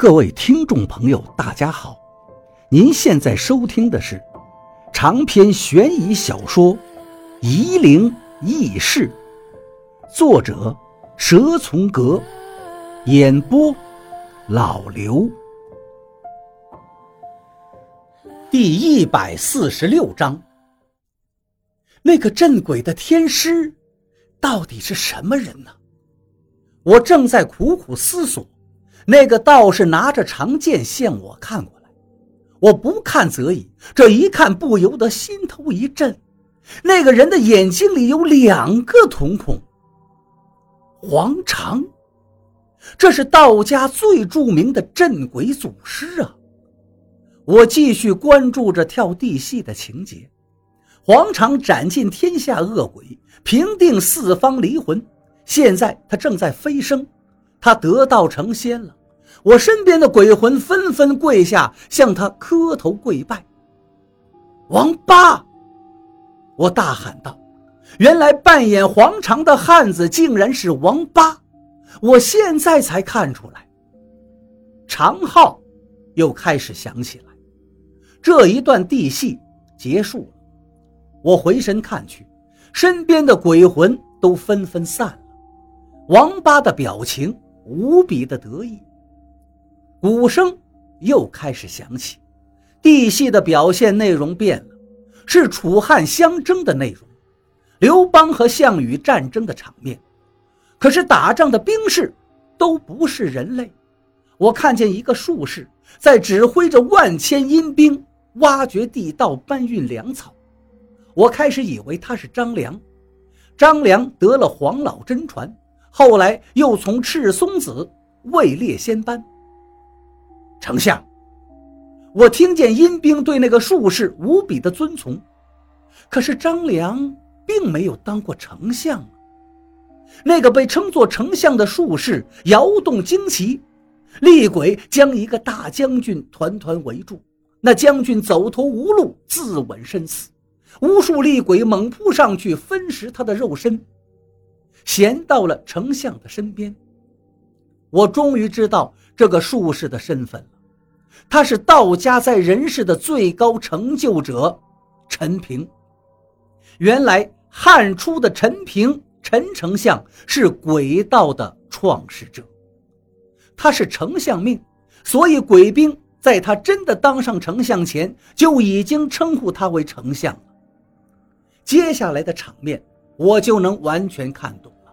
各位听众朋友，大家好！您现在收听的是长篇悬疑小说《夷陵轶事》，作者蛇从阁，演播老刘。第一百四十六章，那个镇鬼的天师到底是什么人呢？我正在苦苦思索。那个道士拿着长剑向我看过来，我不看则已，这一看不由得心头一震。那个人的眼睛里有两个瞳孔。黄长，这是道家最著名的镇鬼祖师啊！我继续关注着跳地戏的情节。黄长斩尽天下恶鬼，平定四方离魂，现在他正在飞升。他得道成仙了，我身边的鬼魂纷纷跪下向他磕头跪拜。王八，我大喊道：“原来扮演黄长的汉子竟然是王八！”我现在才看出来。长号又开始响起来，这一段地戏结束了。我回身看去，身边的鬼魂都纷纷散了。王八的表情。无比的得意。鼓声又开始响起，地戏的表现内容变了，是楚汉相争的内容，刘邦和项羽战争的场面。可是打仗的兵士都不是人类。我看见一个术士在指挥着万千阴兵挖掘地道、搬运粮草。我开始以为他是张良。张良得了黄老真传。后来又从赤松子位列仙班。丞相，我听见阴兵对那个术士无比的尊崇，可是张良并没有当过丞相。那个被称作丞相的术士摇动旌旗，厉鬼将一个大将军团团围住，那将军走投无路，自刎身死。无数厉鬼猛扑上去，分食他的肉身。闲到了丞相的身边，我终于知道这个术士的身份。他是道家在人世的最高成就者陈平。原来汉初的陈平陈丞相是鬼道的创始者，他是丞相命，所以鬼兵在他真的当上丞相前就已经称呼他为丞相了。接下来的场面。我就能完全看懂了。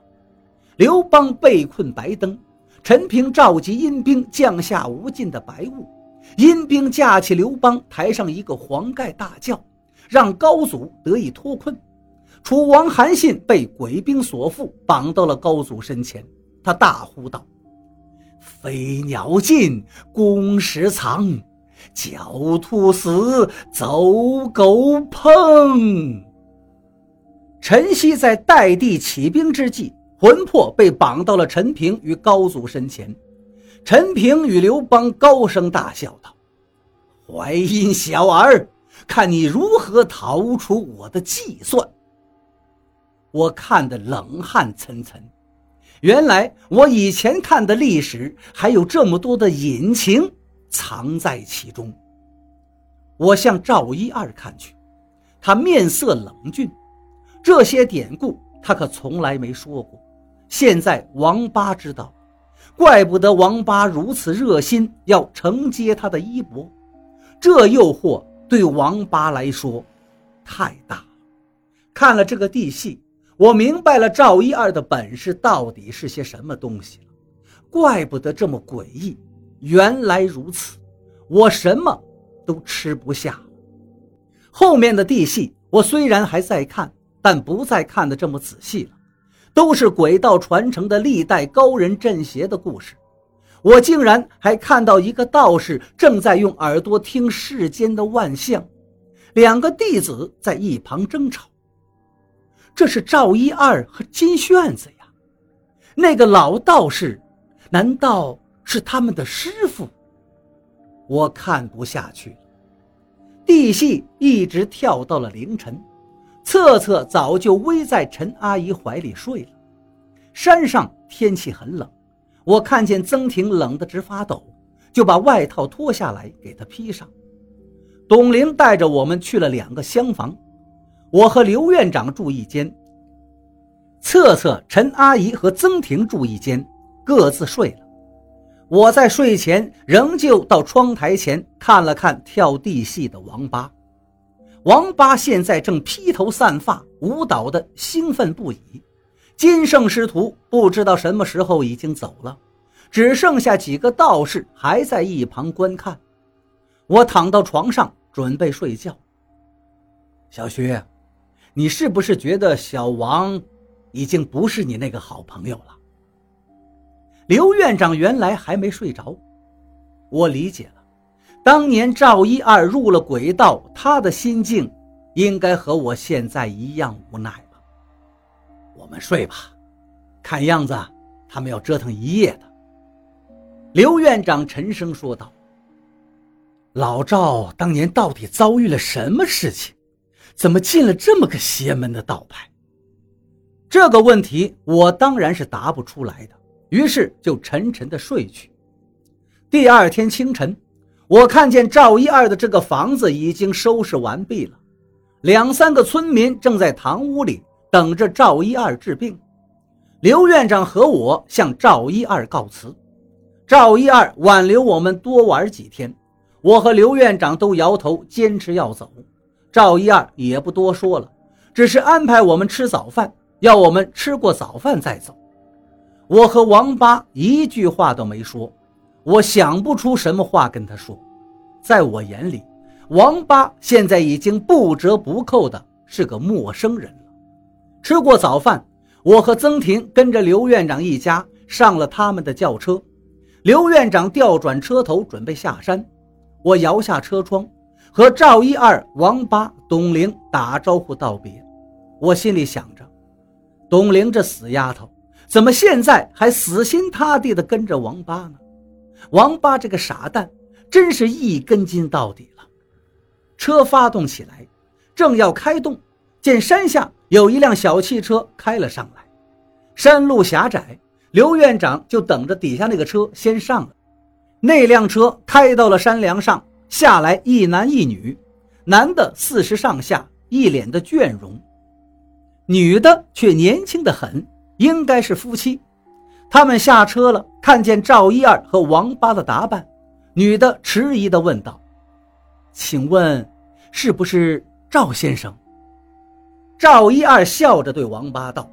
刘邦被困白登，陈平召集阴兵，降下无尽的白雾。阴兵架起刘邦，抬上一个黄盖，大轿，让高祖得以脱困。楚王韩信被鬼兵所缚，绑到了高祖身前。他大呼道：“飞鸟尽，弓矢藏，狡兔死，走狗烹。”陈曦在代地起兵之际，魂魄被绑到了陈平与高祖身前。陈平与刘邦高声大笑道：“淮阴小儿，看你如何逃出我的计算！”我看得冷汗涔涔。原来我以前看的历史还有这么多的隐情藏在其中。我向赵一二看去，他面色冷峻。这些典故他可从来没说过，现在王八知道，怪不得王八如此热心要承接他的衣钵，这诱惑对王八来说太大了。看了这个地戏，我明白了赵一二的本事到底是些什么东西了，怪不得这么诡异。原来如此，我什么都吃不下。后面的地戏我虽然还在看。但不再看得这么仔细了，都是鬼道传承的历代高人镇邪的故事。我竟然还看到一个道士正在用耳朵听世间的万象，两个弟子在一旁争吵。这是赵一二和金炫子呀，那个老道士，难道是他们的师傅？我看不下去了，地戏一直跳到了凌晨。策策早就偎在陈阿姨怀里睡了。山上天气很冷，我看见曾婷冷得直发抖，就把外套脱下来给她披上。董玲带着我们去了两个厢房，我和刘院长住一间，策策、陈阿姨和曾婷住一间，各自睡了。我在睡前仍旧到窗台前看了看跳地戏的王八。王八现在正披头散发舞蹈的兴奋不已，金圣师徒不知道什么时候已经走了，只剩下几个道士还在一旁观看。我躺到床上准备睡觉。小徐，你是不是觉得小王已经不是你那个好朋友了？刘院长原来还没睡着，我理解。当年赵一二入了鬼道，他的心境应该和我现在一样无奈吧。我们睡吧，看样子他们要折腾一夜的。刘院长沉声说道：“老赵当年到底遭遇了什么事情？怎么进了这么个邪门的道派？”这个问题我当然是答不出来的，于是就沉沉的睡去。第二天清晨。我看见赵一二的这个房子已经收拾完毕了，两三个村民正在堂屋里等着赵一二治病。刘院长和我向赵一二告辞，赵一二挽留我们多玩几天，我和刘院长都摇头，坚持要走。赵一二也不多说了，只是安排我们吃早饭，要我们吃过早饭再走。我和王八一句话都没说。我想不出什么话跟他说，在我眼里，王八现在已经不折不扣的是个陌生人了。吃过早饭，我和曾婷跟着刘院长一家上了他们的轿车。刘院长调转车头准备下山，我摇下车窗，和赵一二、王八、董玲打招呼道别。我心里想着，董玲这死丫头，怎么现在还死心塌地地跟着王八呢？王八这个傻蛋，真是一根筋到底了。车发动起来，正要开动，见山下有一辆小汽车开了上来。山路狭窄，刘院长就等着底下那个车先上了。那辆车开到了山梁上，下来一男一女，男的四十上下，一脸的倦容；女的却年轻的很，应该是夫妻。他们下车了，看见赵一二和王八的打扮，女的迟疑地问道：“请问，是不是赵先生？”赵一二笑着对王八道：“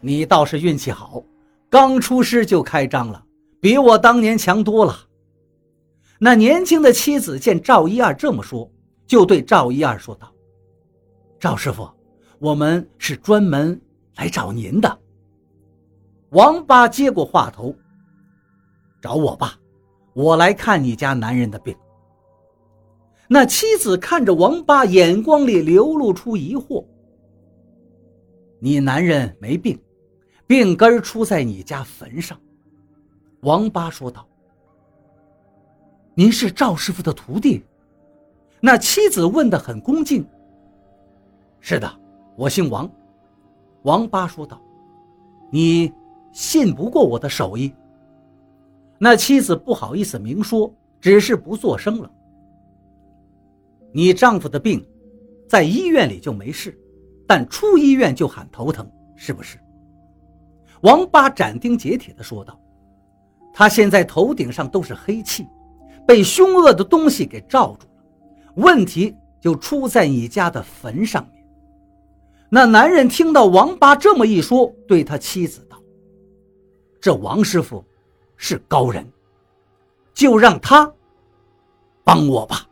你倒是运气好，刚出师就开张了，比我当年强多了。”那年轻的妻子见赵一二这么说，就对赵一二说道：“赵师傅，我们是专门来找您的。”王八接过话头：“找我吧，我来看你家男人的病。”那妻子看着王八，眼光里流露出疑惑：“你男人没病，病根出在你家坟上。”王八说道：“您是赵师傅的徒弟？”那妻子问得很恭敬：“是的，我姓王。”王八说道：“你。”信不过我的手艺。那妻子不好意思明说，只是不作声了。你丈夫的病，在医院里就没事，但出医院就喊头疼，是不是？王八斩钉截铁地说道：“他现在头顶上都是黑气，被凶恶的东西给罩住了。问题就出在你家的坟上面。”那男人听到王八这么一说，对他妻子。这王师傅是高人，就让他帮我吧。